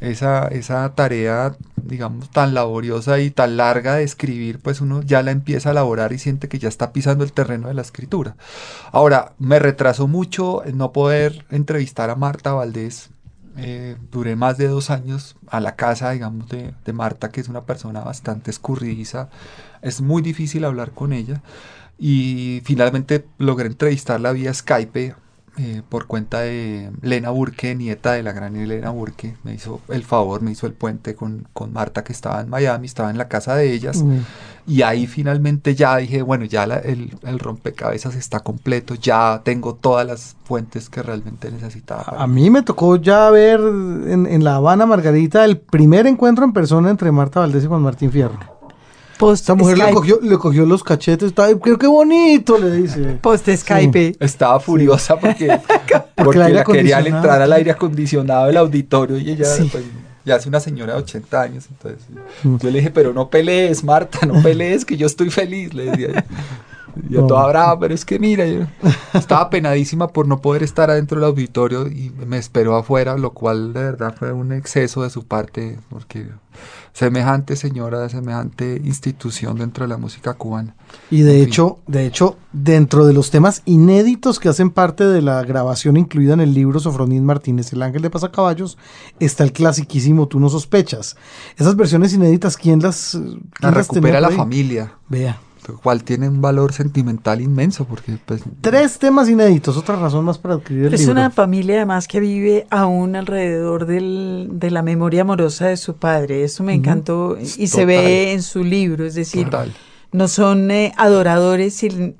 esa, esa tarea, digamos, tan laboriosa y tan larga de escribir, pues uno ya la empieza a elaborar y siente que ya está pisando el terreno de la escritura. Ahora, me retrasó mucho no poder entrevistar a Marta Valdés eh, duré más de dos años a la casa, digamos, de, de, Marta, que es una persona bastante escurridiza. Es muy difícil hablar con ella. Y finalmente logré entrevistarla vía Skype eh, por cuenta de Lena Burke, nieta de la gran Elena Burke. Me hizo el favor, me hizo el puente con, con Marta, que estaba en Miami, estaba en la casa de ellas. Y ahí finalmente ya dije, bueno, ya el, el, rompecabezas está completo, ya tengo todas las fuentes que realmente necesitaba. A mí me tocó ya ver en, en La Habana, Margarita, el primer encuentro en persona entre Marta Valdés y Juan Martín Fierro. Esta mujer le cogió, le cogió, los cachetes, creo que bonito, le dice. Post Skype. Estaba furiosa porque, porque, la querían entrar al aire acondicionado del auditorio y ella pues, ya es una señora de 80 años. Entonces mm. yo le dije, pero no pelees, Marta, no pelees, que yo estoy feliz, le decía. Yo toda brava, pero es que mira, yo estaba penadísima por no poder estar adentro del auditorio y me esperó afuera, lo cual de verdad fue un exceso de su parte, porque semejante señora, semejante institución dentro de la música cubana. Y de hecho, de hecho, dentro de los temas inéditos que hacen parte de la grabación incluida en el libro Sofronín Martínez, El Ángel de Pasacaballos, está el clasiquísimo Tú no sospechas. Esas versiones inéditas, ¿quién las, quién la recupera la familia. Vea. Cual tiene un valor sentimental inmenso, porque pues... Tres temas inéditos, otra razón más para adquirir el es libro. Es una familia además que vive aún alrededor del, de la memoria amorosa de su padre, eso me encantó y se ve en su libro, es decir... no son eh, adoradores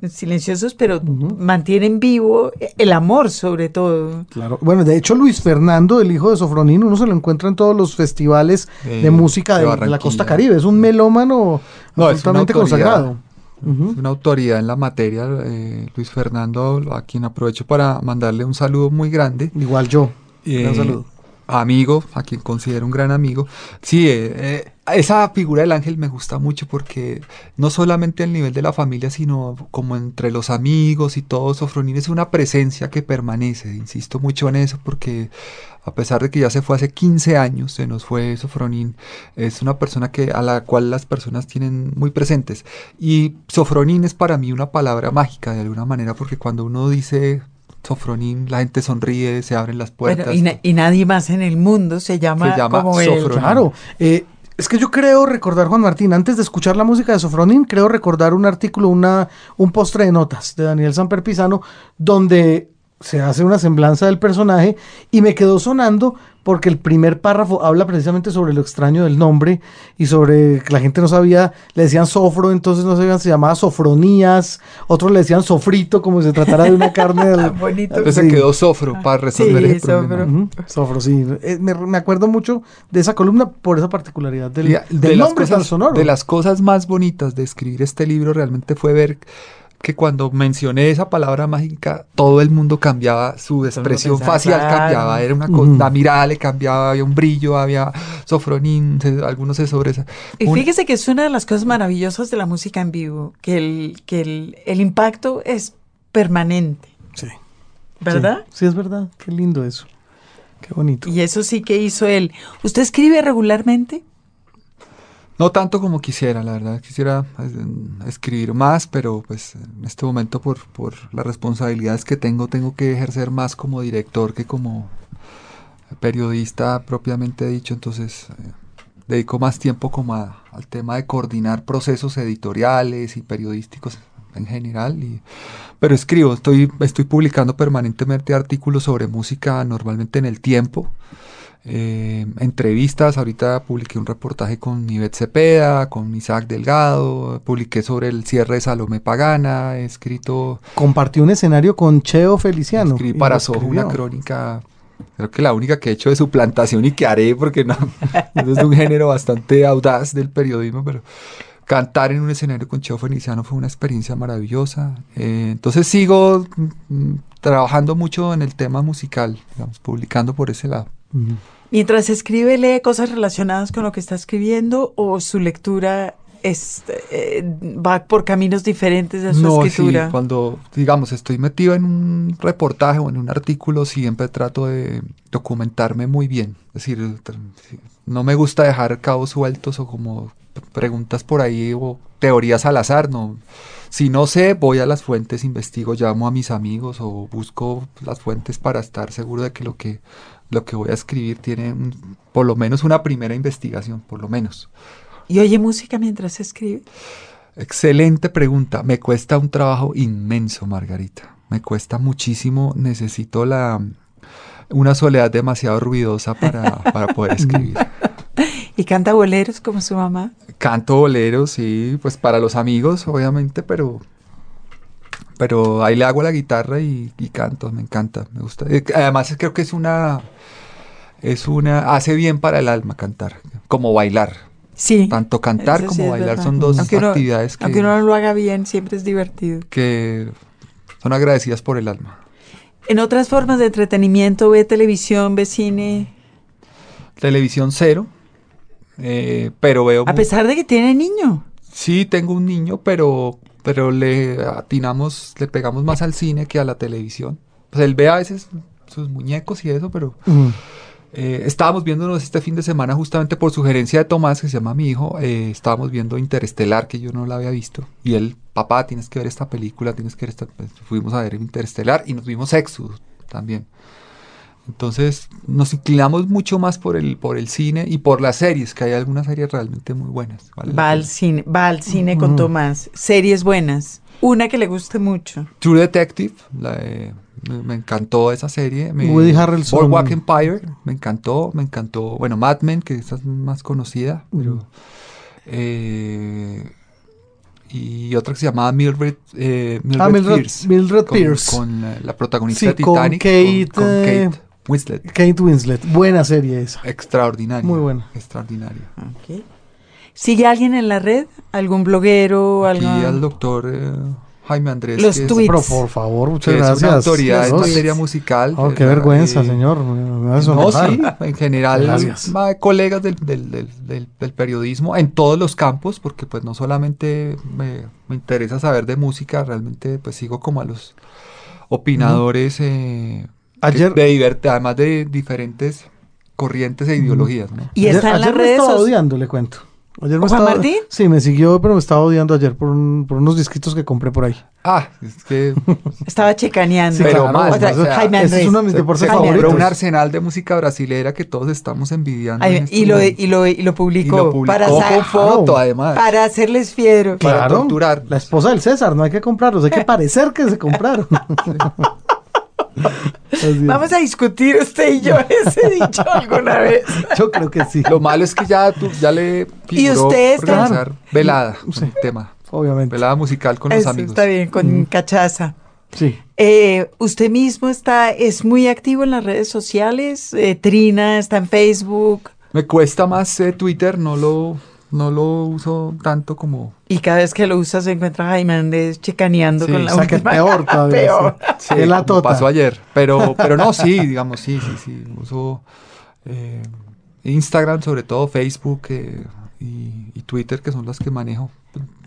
silenciosos, pero mantienen vivo el amor sobre todo. Claro, bueno, de hecho Luis Fernando, el hijo de Sofronín, uno se lo encuentra en todos los festivales de música de, la costa caribe, es un melómano absolutamente consagrado. Es una autoridad en la materia, eh, Luis Fernando, a quien aprovecho para mandarle un saludo muy grande. Igual yo. un eh, saludo amigo, a quien considero un gran amigo. Sí, eh, eh, esa figura del ángel me gusta mucho porque no solamente al nivel de la familia, sino como entre los amigos y todo, Sofronín es una presencia que permanece. Insisto mucho en eso porque a pesar de que ya se fue hace 15 años, se nos fue Sofronín, es una persona que, a la cual las personas tienen muy presentes. Y Sofronín es para mí una palabra mágica de alguna manera porque cuando uno dice Sofronín, la gente sonríe, se abren las puertas. y, nadie más en el mundo se llama, como él. Claro. Eh, es que yo creo recordar, Juan Martín, antes de escuchar la música de Sofronín, creo recordar un artículo, una, un postre de notas de Daniel Samper Pisano, donde se hace una semblanza del personaje y me quedó sonando porque el primer párrafo habla precisamente sobre lo extraño del nombre y sobre que la gente no sabía, le decían sofro, entonces no sabían, se llamaba sofronías, otros le decían sofrito como si se tratara de una carne del, bonito. Entonces se quedó sofro para resolver el problema. Sofro. sí. Eh, me, acuerdo mucho de esa columna por esa particularidad del, de nombre tan sonoro. De las cosas más bonitas de escribir este libro realmente fue ver que cuando mencioné esa palabra mágica, todo el mundo cambiaba, su expresión facial cambiaba, era una cosa, la mirada le cambiaba, había un brillo, había sofronín, algunos se sobresalían. Y fíjese que es una de las cosas maravillosas de la música en vivo, que el, que el, el impacto es permanente. Sí. ¿Verdad? Sí, es verdad, qué lindo eso. Qué bonito. Y eso sí que hizo él. ¿Usted escribe regularmente? No tanto como quisiera, la verdad. Quisiera pues, escribir más, pero pues en este momento por, por las responsabilidades que tengo, tengo que ejercer más como director que como periodista propiamente dicho. Entonces eh, dedico más tiempo como al tema de coordinar procesos editoriales y periodísticos en general. Y, pero escribo, estoy, estoy publicando permanentemente artículos sobre música normalmente en el tiempo. Eh, entrevistas, ahorita publiqué un reportaje con Ivette Cepeda, con Isaac Delgado, publiqué sobre el cierre de Salomé Pagana, he escrito... Compartió un escenario con Cheo Feliciano. Escribí para Soho una crónica, creo que la única que he hecho de su plantación y que haré, porque no, es de un género bastante audaz del periodismo, pero cantar en un escenario con Cheo Feliciano fue una experiencia maravillosa. Eh, entonces sigo mm, trabajando mucho en el tema musical, digamos, publicando por ese lado. Mientras escribe, lee cosas relacionadas con lo que está escribiendo o su lectura es, eh, va por caminos diferentes de su no, escritura. Sí, cuando, digamos, estoy metido en un reportaje o en un artículo, siempre trato de documentarme muy bien. Es decir, no me gusta dejar cabos sueltos o como preguntas por ahí o teorías al azar, no. Si no sé, voy a las fuentes, investigo, llamo a mis amigos o busco las fuentes para estar seguro de que lo que lo que voy a escribir tiene por lo menos una primera investigación, por lo menos. ¿Y oye música mientras escribe? Excelente pregunta. Me cuesta un trabajo inmenso, Margarita. Me cuesta muchísimo. Necesito la una soledad demasiado ruidosa para, para poder escribir. ¿Y canta boleros como su mamá? Canto boleros, sí, pues para los amigos, obviamente, pero pero ahí le hago la guitarra y, canto, me encanta, me gusta. Eh, además creo que es una, es una, hace bien para el alma cantar, como bailar. Sí. Tanto cantar como bailar son dos actividades que... Aunque uno no lo haga bien, siempre es divertido. Que son agradecidas por el alma. En otras formas de entretenimiento, ve televisión, ve cine. Televisión cero, eh, pero veo... A pesar de que tiene niño. Sí, tengo un niño, pero pero le atinamos, le pegamos más al cine que a la televisión. Pues él ve a veces sus muñecos y eso, pero eh, estábamos viéndonos este fin de semana justamente por sugerencia de Tomás, que se llama mi hijo, eh, estábamos viendo Interestelar, que yo no la había visto, y él, papá, tienes que ver esta película, tienes que ver esta, pues, fuimos a ver Interestelar y nos vimos Exodus también. Entonces nos inclinamos mucho más por el, por el cine y por las series, que hay algunas series realmente muy buenas. va, al cine, va al cine con Tomás. Series buenas. Una que le guste mucho. True Detective, me, encantó esa serie. Me, Woody Harrelson. Boardwalk Empire, me encantó, me encantó. Bueno, Mad Men, que esa es más conocida, pero... Eh, y otra que se llamaba Mildred, eh, Mildred, ah, Pierce. Mildred con, Pierce. Con la, protagonista de Titanic. Con Kate, eh, Winslet. Kate Winslet. Buena serie esa. Extraordinaria. Muy buena. Extraordinaria. ¿Sigue alguien en la red? ¿Algún bloguero? Aquí al doctor... Eh, Jaime Andrés. Los tweets. Pero por favor, muchas gracias. Es una autoridad en materia musical. Oh, qué vergüenza, señor. no, sí, en general, va colegas del, del, del, del, periodismo en todos los campos, porque pues no solamente me, me, interesa saber de música, realmente pues sigo como a los opinadores eh, ayer, de, además de diferentes corrientes e ideologías. ¿no? Y está en las redes sociales. odiando, le cuento. Ayer me estaba, Martín? Sí, me siguió, pero me estaba odiando ayer por, por unos disquitos que compré por ahí. Ah, es que... estaba checaneando. Sí, pero más, Jaime Andrés. es uno de mis deportes favoritos. un arsenal de música brasilera que todos estamos envidiando. Este y, lo, y, lo, y, lo, publicó. Y lo publicó para con foto, además. Para hacerles fiero. Para torturar. La esposa del César, no hay que comprarlos, hay que parecer que se compraron. Vamos a discutir usted y yo ese dicho alguna vez. Yo creo que sí. Lo malo es que ya tú ya le y usted está velada el tema. Obviamente. Velada musical con los amigos. Está bien, con cachaza. Sí. Eh, usted mismo está, es muy activo en las redes sociales. Eh, Trina está en Facebook. Me cuesta más eh, Twitter, no lo no lo uso tanto como... Y cada vez que lo usas se encuentra Jaime Andrés checaneando con la o sea, que peor todavía. peor. Sí, la tota. pasó ayer. Pero, pero no, sí, digamos, sí, sí, sí. Uso eh, Instagram, sobre todo Facebook eh, y, Twitter, que son las que manejo.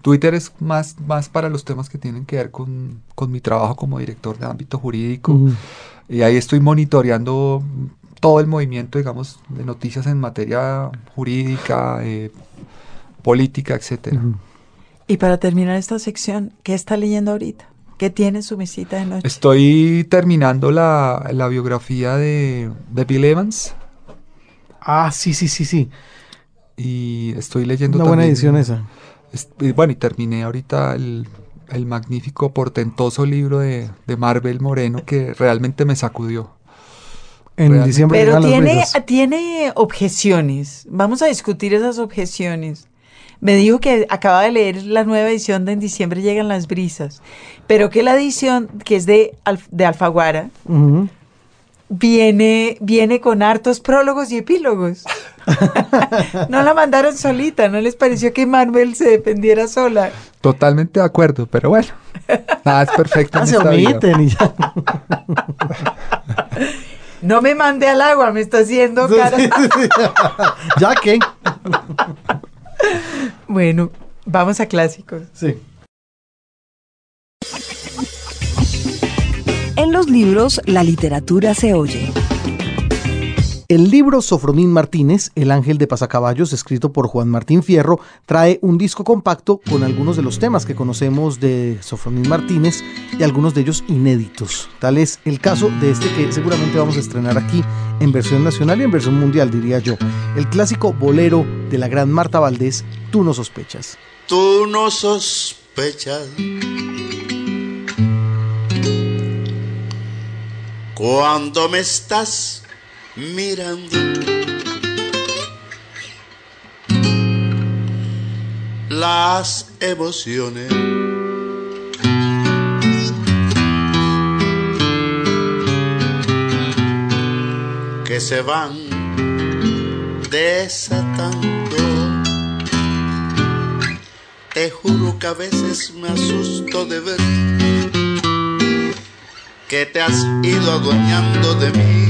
Twitter es más, más para los temas que tienen que ver con, con mi trabajo como director de ámbito jurídico. Y ahí estoy monitoreando todo el movimiento, digamos, de noticias en materia jurídica, eh, política, etcétera. Y para terminar esta sección, ¿qué está leyendo ahorita? ¿Qué tiene su visita de noche? Estoy terminando la, biografía de, Bill Evans. Ah, sí, sí, sí, sí. Y estoy leyendo Una buena edición esa. bueno, y terminé ahorita el, magnífico, portentoso libro de, de Marvel Moreno que realmente me sacudió. En diciembre. Pero tiene, tiene objeciones. Vamos a discutir esas objeciones. Me dijo que acaba de leer la nueva edición de En diciembre llegan las brisas, pero que la edición, que es de, de Alfaguara, viene, viene con hartos prólogos y epílogos. no la mandaron solita, ¿no les pareció que Marvel se dependiera sola? Totalmente de acuerdo, pero bueno, nada es perfecto. Ah, se omiten y ya. no me mande al agua, me está haciendo cara. ya que. Bueno, vamos a clásicos. Sí. En los libros, la literatura se oye. El libro Sofronín Martínez, El Ángel de Pasacaballos, escrito por Juan Martín Fierro, trae un disco compacto con algunos de los temas que conocemos de Sofronín Martínez y algunos de ellos inéditos. Tal es el caso de este que seguramente vamos a estrenar aquí en versión nacional y en versión mundial, diría yo. El clásico bolero de la gran Marta Valdés, Tú no sospechas. Tú no sospechas. Cuando me estás mirando. Las emociones. que se van desatando. Te juro que a veces me asusto de ver que te has ido adueñando de mí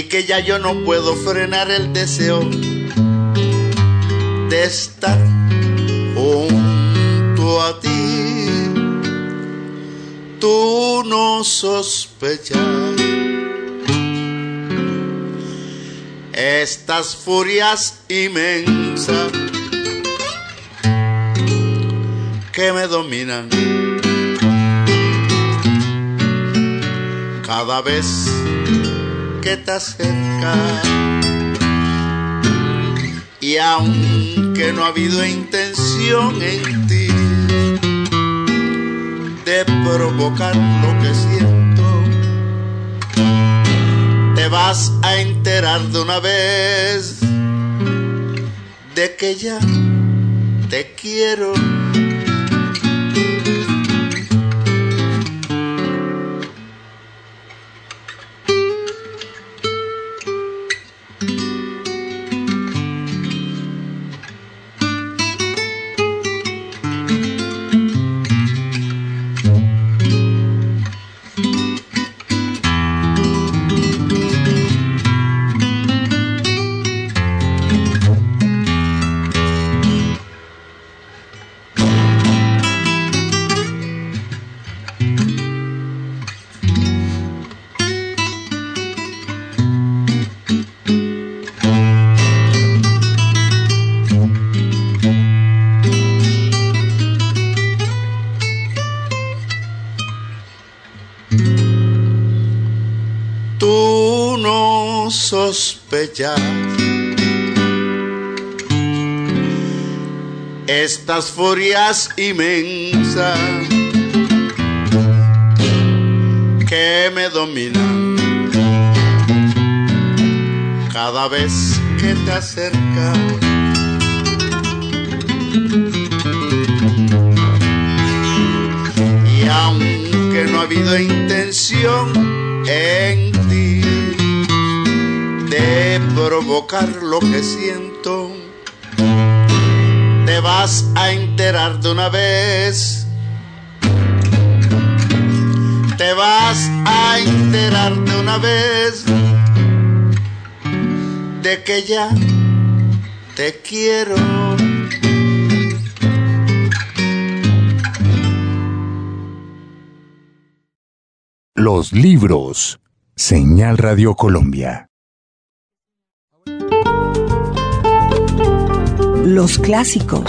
y que ya yo no puedo frenar el deseo de estar junto a ti. Tú no sospechas estas furias inmensas que me dominan cada vez que te acercas. Y aunque no ha habido intención en ti de provocar lo que siento, te vas a enterar de una vez de que ya te quiero. Estas furias inmensas que me dominan cada vez que te acercas. Y aunque no ha habido intención en provocar lo que siento, te vas a enterar de una vez. Te vas a enterar de una vez de que ya te quiero. Los libros. Señal Radio Colombia. Los clásicos.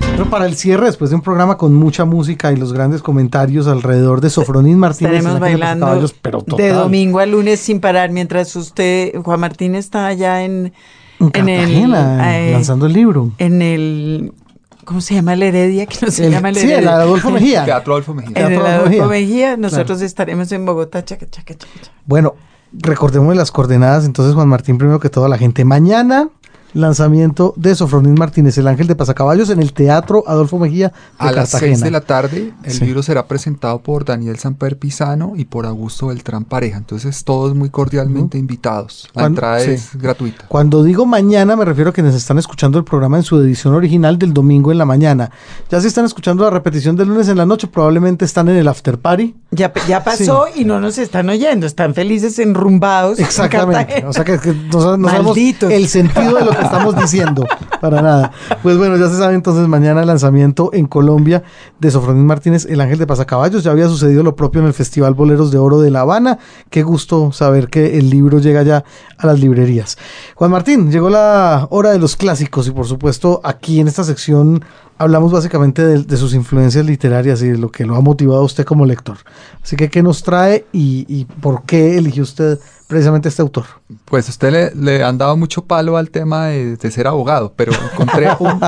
Pero para el cierre, después de un programa con mucha música y los grandes comentarios alrededor de Sofronín Martínez. Estaremos bailando de domingo a lunes sin parar, mientras usted, Juan Martín, está allá en... En, el, eh, lanzando el libro. En el ¿Cómo se llama la Heredia? Que no se llama la Heredia. Sí, el Adolfo Mejía. Teatro Adolfo Mejía. En el Adolfo Mejía. Nosotros estaremos en Bogotá. Chaca, chaca, chaca. Bueno, recordemos las coordenadas. Entonces, Juan Martín, primero que todo, la gente. Mañana lanzamiento de Sofronín Martínez, El Ángel de Pasacaballos, en el Teatro Adolfo Mejía de A las seis de la tarde, el libro será presentado por Daniel Samper Pisano y por Augusto Beltrán Pareja. Entonces, todos muy cordialmente invitados. La entrada es gratuita. Cuando digo mañana, me refiero a quienes están escuchando el programa en su edición original del domingo en la mañana. Ya si están escuchando la repetición del lunes en la noche, probablemente están en el after party. Ya, ya pasó y no nos están oyendo, están felices enrumbados. Exactamente. o sea que, no, sabemos el sentido de lo que estamos diciendo, para nada. Pues bueno, ya se sabe entonces mañana el lanzamiento en Colombia de Sofronín Martínez, El Ángel de Pasacaballos. Ya había sucedido lo propio en el Festival Boleros de Oro de La Habana. Qué gusto saber que el libro llega ya a las librerías. Juan Martín, llegó la hora de los clásicos y por supuesto aquí en esta sección hablamos básicamente de, sus influencias literarias y de lo que lo ha motivado a usted como lector. Así que, ¿qué nos trae y, y por qué eligió usted precisamente este autor? Pues usted le, han dado mucho palo al tema de, ser abogado, pero encontré un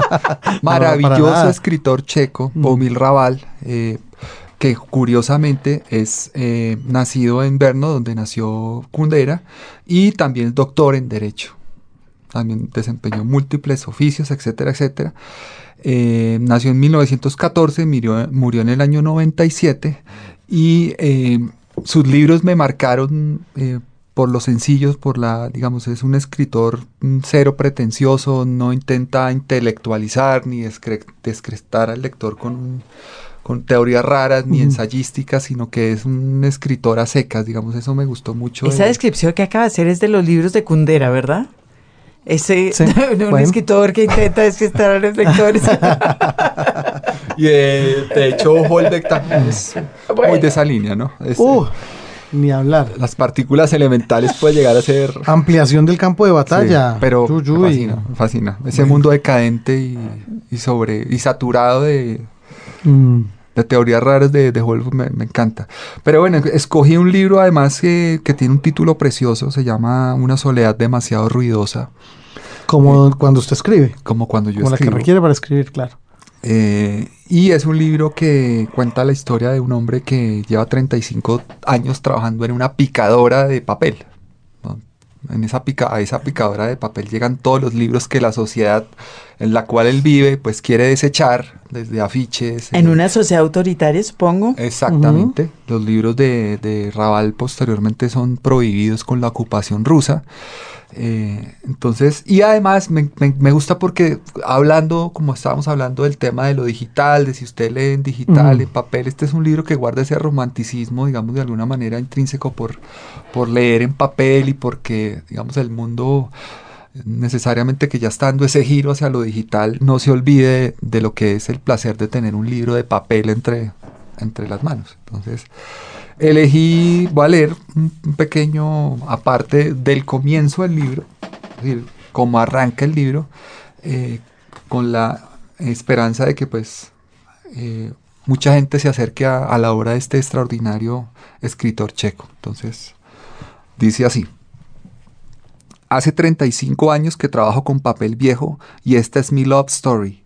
maravilloso escritor checo, mm. Bomil Raval, eh, que curiosamente es eh, nacido en Brno, donde nació Kundera, y también doctor en Derecho. También desempeñó múltiples oficios, etcétera, etcétera. Eh, nació en 1914, murió, murió en el año 97 y sus libros me marcaron por los sencillos, por la, digamos, es un escritor cero pretencioso, no intenta intelectualizar ni descrestar al lector con, con teorías raras ni ensayísticas, sino que es un escritor a secas, digamos, eso me gustó mucho. Esa descripción que acaba de hacer es de los libros de Kundera, ¿verdad? Ese un escritor que intenta descrestar a los lectores. y eh, de, hecho, Holbeck también es muy de esa línea, ¿no? Uh, ni hablar. Las partículas elementales puede llegar a ser... Ampliación del campo de batalla. pero fascina, fascina. Ese mundo decadente y, sobre y saturado de, mm. De teorías raras de, de Wolf me, encanta. Pero bueno, escogí un libro además que, tiene un título precioso, se llama Una soledad demasiado ruidosa. Como eh, cuando usted escribe. Como cuando yo como escribo. la que requiere para escribir, claro. Eh, y es un libro que cuenta la historia de un hombre que lleva 35 años trabajando en una picadora de papel. En esa pica, a esa picadora de papel llegan todos los libros que la sociedad en la cual él vive pues quiere desechar, desde afiches. En una sociedad autoritaria, supongo. Exactamente. Los libros de, de Raval posteriormente son prohibidos con la ocupación rusa. Eh, entonces, y además me, gusta porque hablando, como estábamos hablando del tema de lo digital, de si usted lee en digital, en papel, este es un libro que guarda ese romanticismo, digamos, de alguna manera intrínseco por, por leer en papel y porque, digamos, el mundo necesariamente que ya está dando ese giro hacia lo digital, no se olvide de lo que es el placer de tener un libro de papel entre, entre las manos. Entonces, elegí, voy a un, pequeño aparte del comienzo del libro, es decir, cómo arranca el libro, eh, con la esperanza de que pues eh, mucha gente se acerque a, a la obra de este extraordinario escritor checo. Entonces, dice así. Hace 35 años que trabajo con papel viejo y esta es mi love story.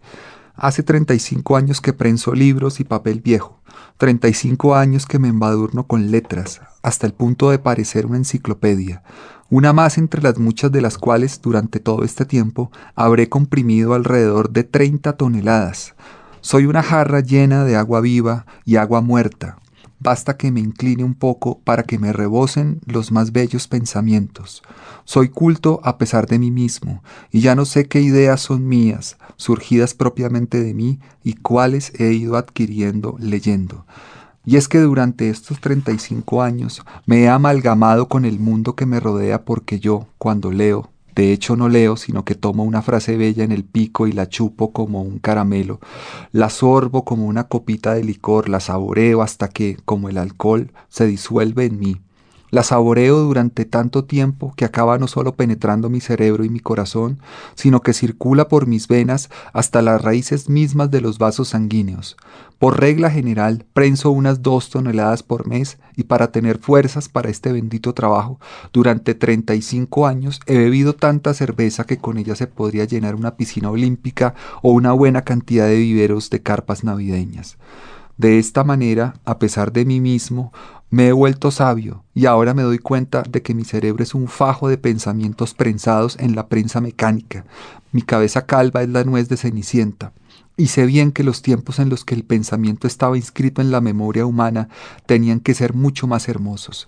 Hace 35 años que prenso libros y papel viejo. 35 años que me embadurno con letras, hasta el punto de parecer una enciclopedia, una más entre las muchas de las cuales durante todo este tiempo habré comprimido alrededor de 30 toneladas. Soy una jarra llena de agua viva y agua muerta. Basta que me incline un poco para que me rebosen los más bellos pensamientos. Soy culto a pesar de mí mismo, y ya no sé qué ideas son mías, surgidas propiamente de mí, y cuáles he ido adquiriendo leyendo. Y es que durante estos 35 años me he amalgamado con el mundo que me rodea porque yo, cuando leo, de hecho no leo, sino que tomo una frase bella en el pico y la chupo como un caramelo, la sorbo como una copita de licor, la saboreo hasta que, como el alcohol, se disuelve en mí la saboreo durante tanto tiempo que acaba no solo penetrando mi cerebro y mi corazón, sino que circula por mis venas hasta las raíces mismas de los vasos sanguíneos. Por regla general, prenso unas dos toneladas por mes y para tener fuerzas para este bendito trabajo, durante 35 años he bebido tanta cerveza que con ella se podría llenar una piscina olímpica o una buena cantidad de viveros de carpas navideñas. De esta manera, a pesar de mí mismo, me he vuelto sabio y ahora me doy cuenta de que mi cerebro es un fajo de pensamientos prensados en la prensa mecánica. Mi cabeza calva es la nuez de Cenicienta. Y sé bien que los tiempos en los que el pensamiento estaba inscrito en la memoria humana tenían que ser mucho más hermosos.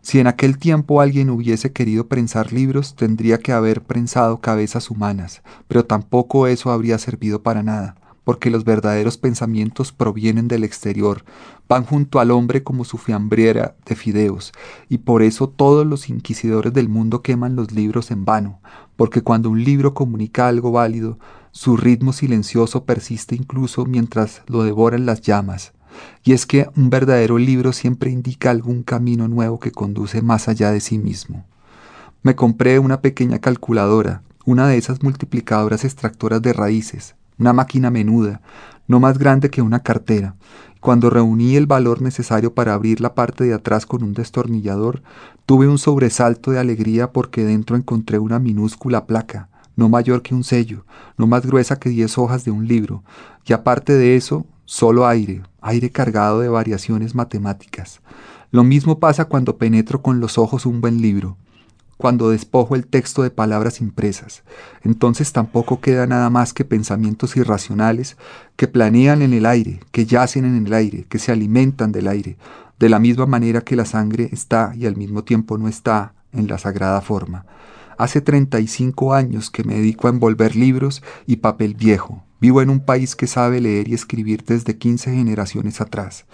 Si en aquel tiempo alguien hubiese querido prensar libros, tendría que haber prensado cabezas humanas, pero tampoco eso habría servido para nada porque los verdaderos pensamientos provienen del exterior, van junto al hombre como su fiambriera de fideos, y por eso todos los inquisidores del mundo queman los libros en vano, porque cuando un libro comunica algo válido, su ritmo silencioso persiste incluso mientras lo devoran las llamas. Y es que un verdadero libro siempre indica algún camino nuevo que conduce más allá de sí mismo. Me compré una pequeña calculadora, una de esas multiplicadoras extractoras de raíces, una máquina menuda, no más grande que una cartera. Cuando reuní el valor necesario para abrir la parte de atrás con un destornillador, tuve un sobresalto de alegría porque dentro encontré una minúscula placa, no mayor que un sello, no más gruesa que diez hojas de un libro, y aparte de eso, solo aire, aire cargado de variaciones matemáticas. Lo mismo pasa cuando penetro con los ojos un buen libro cuando despojo el texto de palabras impresas. Entonces tampoco queda nada más que pensamientos irracionales que planean en el aire, que yacen en el aire, que se alimentan del aire, de la misma manera que la sangre está y al mismo tiempo no está en la sagrada forma. Hace 35 años que me dedico a envolver libros y papel viejo. Vivo en un país que sabe leer y escribir desde 15 generaciones atrás.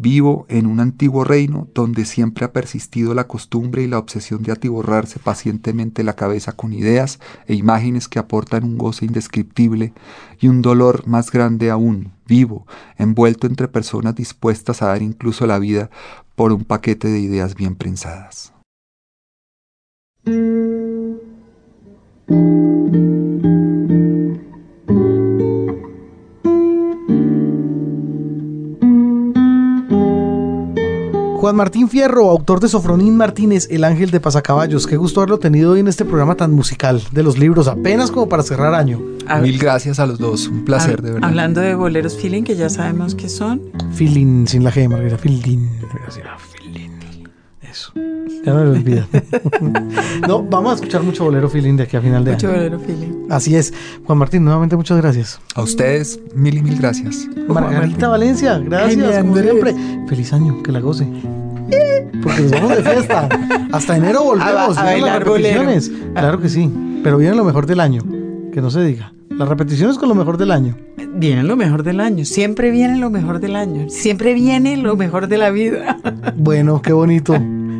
Vivo en un antiguo reino donde siempre ha persistido la costumbre y la obsesión de atiborrarse pacientemente la cabeza con ideas e imágenes que aportan un goce indescriptible y un dolor más grande aún, vivo, envuelto entre personas dispuestas a dar incluso la vida por un paquete de ideas bien prensadas. Juan Martín Fierro, autor de Sofronín Martínez, El Ángel de Pasacaballos. Qué gusto haberlo tenido hoy en este programa tan musical de los libros, apenas como para cerrar año. Mil gracias a los dos, un placer de verdad. Hablando de boleros feeling, que ya sabemos que son. Feeling, sin la G, Margarita, feeling. Eso. Ya no me olvida. no, vamos a escuchar mucho bolero feeling de aquí a final de mucho año. Mucho bolero feeling. Así es. Juan Martín, nuevamente muchas gracias. A ustedes, mil y mil gracias. Margarita Valencia, gracias, como siempre. Feliz año, que la goce. Porque nos vamos de fiesta. Hasta enero volvemos. A, bailar repeticiones. Claro que sí. Pero viene lo mejor del año. Que no se diga. Las repeticiones con lo mejor del año. Viene lo mejor del año. Siempre viene lo mejor del año. Siempre viene lo mejor de la vida. Bueno, qué bonito.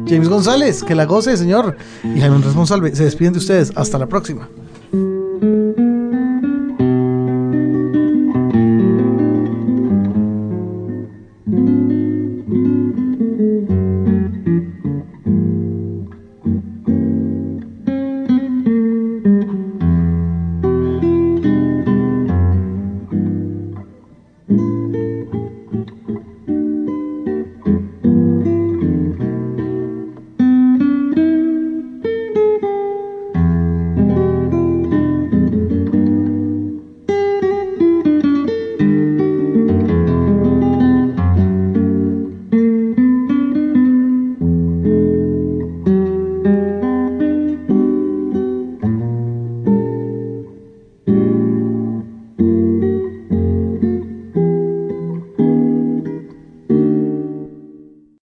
James González. Que la goce, señor. Y Jaime Responsable. Se despiden de ustedes. Hasta la próxima.